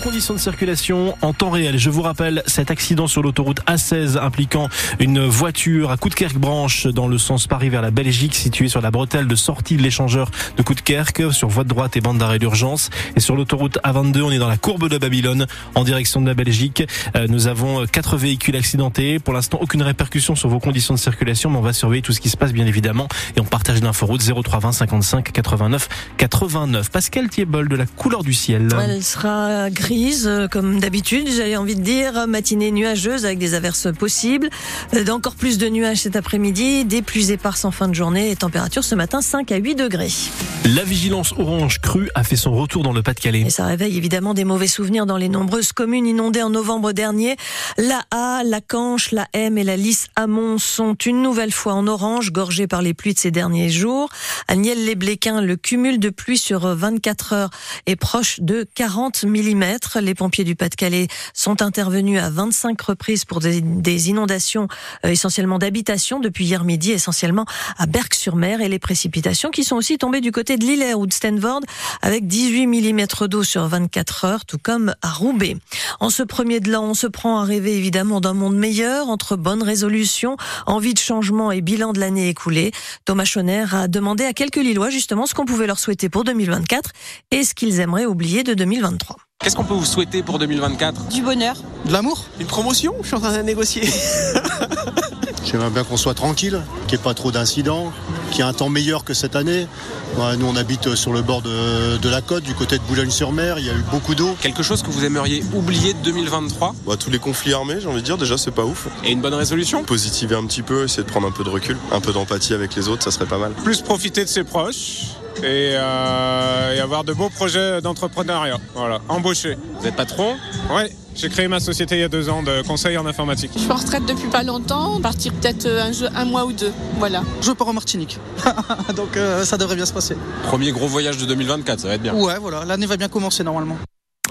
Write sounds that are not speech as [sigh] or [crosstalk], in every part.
conditions de circulation en temps réel. Je vous rappelle cet accident sur l'autoroute A16 impliquant une voiture à Coudekerque-Branche dans le sens Paris vers la Belgique située sur la bretelle de sortie de l'échangeur de Coudekerque sur voie de droite et bande d'arrêt d'urgence. Et sur l'autoroute A22, on est dans la courbe de Babylone en direction de la Belgique. Euh, nous avons quatre véhicules accidentés. Pour l'instant, aucune répercussion sur vos conditions de circulation, mais on va surveiller tout ce qui se passe bien évidemment et on partage l'inforoute 0320 55 89 89. Pascal Thiebol de la couleur du ciel. Elle sera grise euh, comme d'habitude, j'avais envie de dire, matinée nuageuse avec des averses possibles, euh, encore plus de nuages cet après-midi, des pluies éparses en fin de journée et température ce matin 5 à 8 degrés. La vigilance orange crue a fait son retour dans le Pas-de-Calais. Et ça réveille évidemment des mauvais souvenirs dans les nombreuses communes inondées en novembre dernier. La A, la Canche, la M et la Lys Amont sont une nouvelle fois en orange, gorgées par les pluies de ces derniers jours. À Niel-les-Bléquins, le cumul de pluie sur 24 heures est proche de 40 mm. Les pompiers du Pas-de-Calais sont intervenus à 25 reprises pour des, inondations euh, essentiellement d'habitation depuis hier midi, essentiellement à Berck-sur-Mer et les précipitations qui sont aussi tombées du côté de Lillers ou de Stanford avec 18 mm d'eau sur 24 heures, tout comme à Roubaix. En ce premier de l'an, on se prend à rêver évidemment d'un monde meilleur entre bonnes résolutions, envie de changement et bilan de l'année écoulée. Thomas Schoner a demandé à quelques Lillois justement ce qu'on pouvait leur souhaiter pour 2024 et ce qu'ils aimeraient oublier de 2023. Qu'est-ce qu'on peut vous souhaiter pour 2024 Du bonheur. De l'amour? Une promotion? Je suis en train de négocier. [laughs] J'aimerais bien qu'on soit tranquille, qu'il n'y ait pas trop d'incidents, qu'il y ait un temps meilleur que cette année. nous, on habite sur le bord de, la côte, du côté de Boulogne-sur-Mer. Il y a eu beaucoup d'eau. Quelque chose que vous aimeriez oublier de 2023 bah, Tous les conflits armés, j'ai envie de dire, déjà, c'est pas ouf. Et une bonne résolution? Positiver un petit peu, essayer de prendre un peu de recul, un peu d'empathie avec les autres, ça serait pas mal. Plus profiter de ses proches euh, et, avoir de beaux projets d'entrepreneuriat. Voilà, embaucher. Vous êtes patron? Oui. J'ai créé ma société il y a deux ans de conseil en informatique. Je suis en retraite depuis pas longtemps, partir peut-être un, un, mois ou deux. Voilà. Je pars en Martinique. [laughs] Donc euh, ça devrait bien se passer. Premier gros voyage de 2024, ça va être bien. Ouais, voilà. L'année va bien commencer normalement.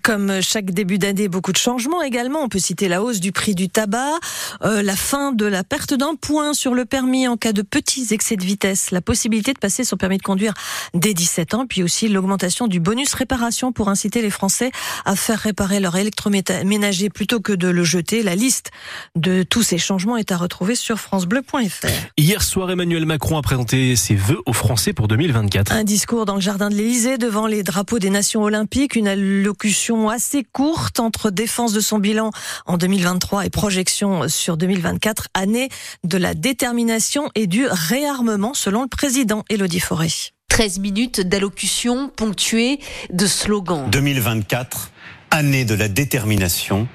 Comme chaque début d'année, beaucoup de changements également. On peut citer la hausse du prix du tabac, euh, la fin de la perte d'un point sur le permis en cas de petits excès de vitesse, la possibilité de passer son permis de conduire dès 17 ans, puis aussi l'augmentation du bonus réparation pour inciter les Français à faire réparer leur électroménager plutôt que de le jeter. La liste de tous ces changements est à retrouver sur francebleu.fr. Hier soir, Emmanuel Macron a présenté ses vœux aux Français pour 2024. Un discours dans le jardin de l'Élysée devant les drapeaux des nations olympiques, une allocution assez courte entre défense de son bilan en 2023 et projection sur 2024, année de la détermination et du réarmement selon le président Elodie Forêt. 13 minutes d'allocution ponctuée de slogans. 2024, année de la détermination,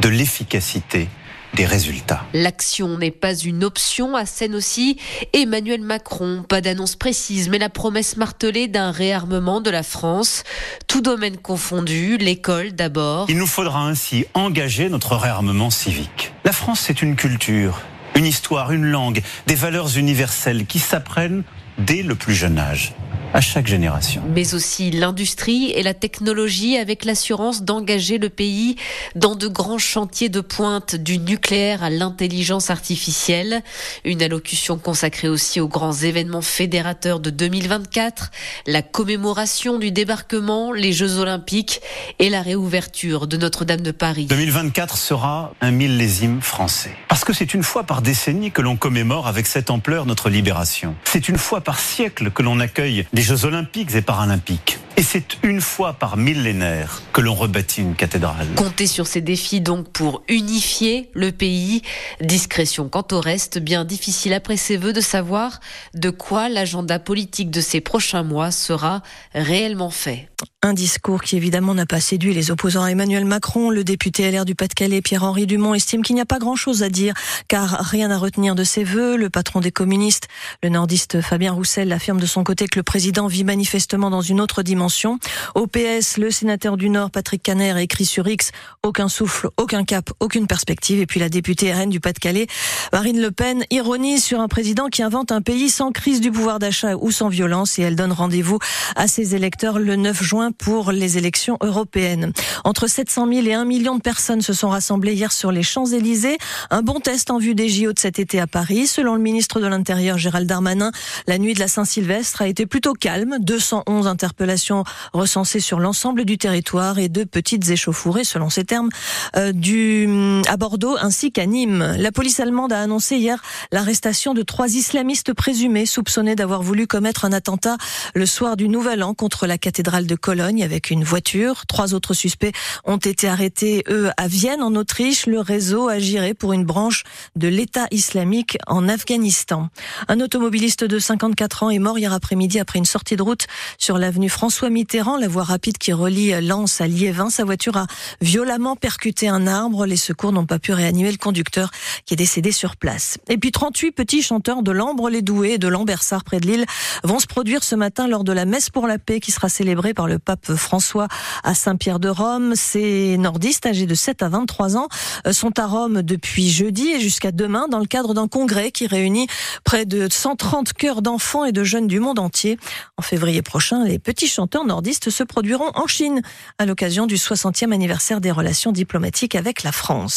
de l'efficacité des résultats. L'action n'est pas une option, à scène aussi Emmanuel Macron. Pas d'annonce précise, mais la promesse martelée d'un réarmement de la France. Tout domaine confondu, l'école d'abord. Il nous faudra ainsi engager notre réarmement civique. La France, c'est une culture, une histoire, une langue, des valeurs universelles qui s'apprennent dès le plus jeune âge à chaque génération. Mais aussi l'industrie et la technologie avec l'assurance d'engager le pays dans de grands chantiers de pointe du nucléaire à l'intelligence artificielle. Une allocution consacrée aussi aux grands événements fédérateurs de 2024, la commémoration du débarquement, les Jeux olympiques et la réouverture de Notre-Dame de Paris. 2024 sera un millésime français. Parce que c'est une fois par décennie que l'on commémore avec cette ampleur notre libération. C'est une fois par siècle que l'on accueille des Jeux olympiques et paralympiques. Et c'est une fois par millénaire que l'on rebâtit une cathédrale. Comptez sur ces défis donc pour unifier le pays. Discrétion quant au reste, bien difficile après ces vœux de savoir de quoi l'agenda politique de ces prochains mois sera réellement fait. Un discours qui évidemment n'a pas séduit les opposants à Emmanuel Macron. Le député LR du Pas-de-Calais, Pierre-Henri Dumont, estime qu'il n'y a pas grand-chose à dire car rien à retenir de ses vœux. Le patron des communistes, le nordiste Fabien Roussel, affirme de son côté que le président vit manifestement dans une autre dimension. Au PS, le sénateur du Nord, Patrick Caner, écrit sur X aucun souffle, aucun cap, aucune perspective. Et puis la députée RN du Pas-de-Calais, Marine Le Pen, ironise sur un président qui invente un pays sans crise du pouvoir d'achat ou sans violence et elle donne rendez-vous à ses électeurs le 9 juin pour les élections européennes. Entre 700 000 et 1 million de personnes se sont rassemblées hier sur les Champs-Élysées. Un bon test en vue des JO de cet été à Paris. Selon le ministre de l'Intérieur Gérald Darmanin, la nuit de la Saint-Sylvestre a été plutôt calme. 211 interpellations recensées sur l'ensemble du territoire et deux petites échauffourées, selon ces termes, euh, du, à Bordeaux ainsi qu'à Nîmes. La police allemande a annoncé hier l'arrestation de trois islamistes présumés soupçonnés d'avoir voulu commettre un attentat le soir du Nouvel An contre la cathédrale de Cologne avec une voiture. Trois autres suspects ont été arrêtés, eux, à Vienne, en Autriche. Le réseau agirait pour une branche de l'État islamique en Afghanistan. Un automobiliste de 54 ans est mort hier après-midi après une sortie de route sur l'avenue François Mitterrand, la voie rapide qui relie Lens à Liévin. Sa voiture a violemment percuté un arbre. Les secours n'ont pas pu réanimer le conducteur qui est décédé sur place. Et puis 38 petits chanteurs de l'Ambre-les-Doués et de Lambersart près de Lille vont se produire ce matin lors de la messe pour la paix qui sera célébrée par le pape François à Saint-Pierre de Rome. Ces nordistes âgés de 7 à 23 ans euh, sont à Rome depuis jeudi et jusqu'à demain dans le cadre d'un congrès qui réunit près de 130 chœurs d'enfants et de jeunes du monde entier. En février prochain, les petits chanteurs nordistes se produiront en Chine à l'occasion du 60e anniversaire des relations diplomatiques avec la France.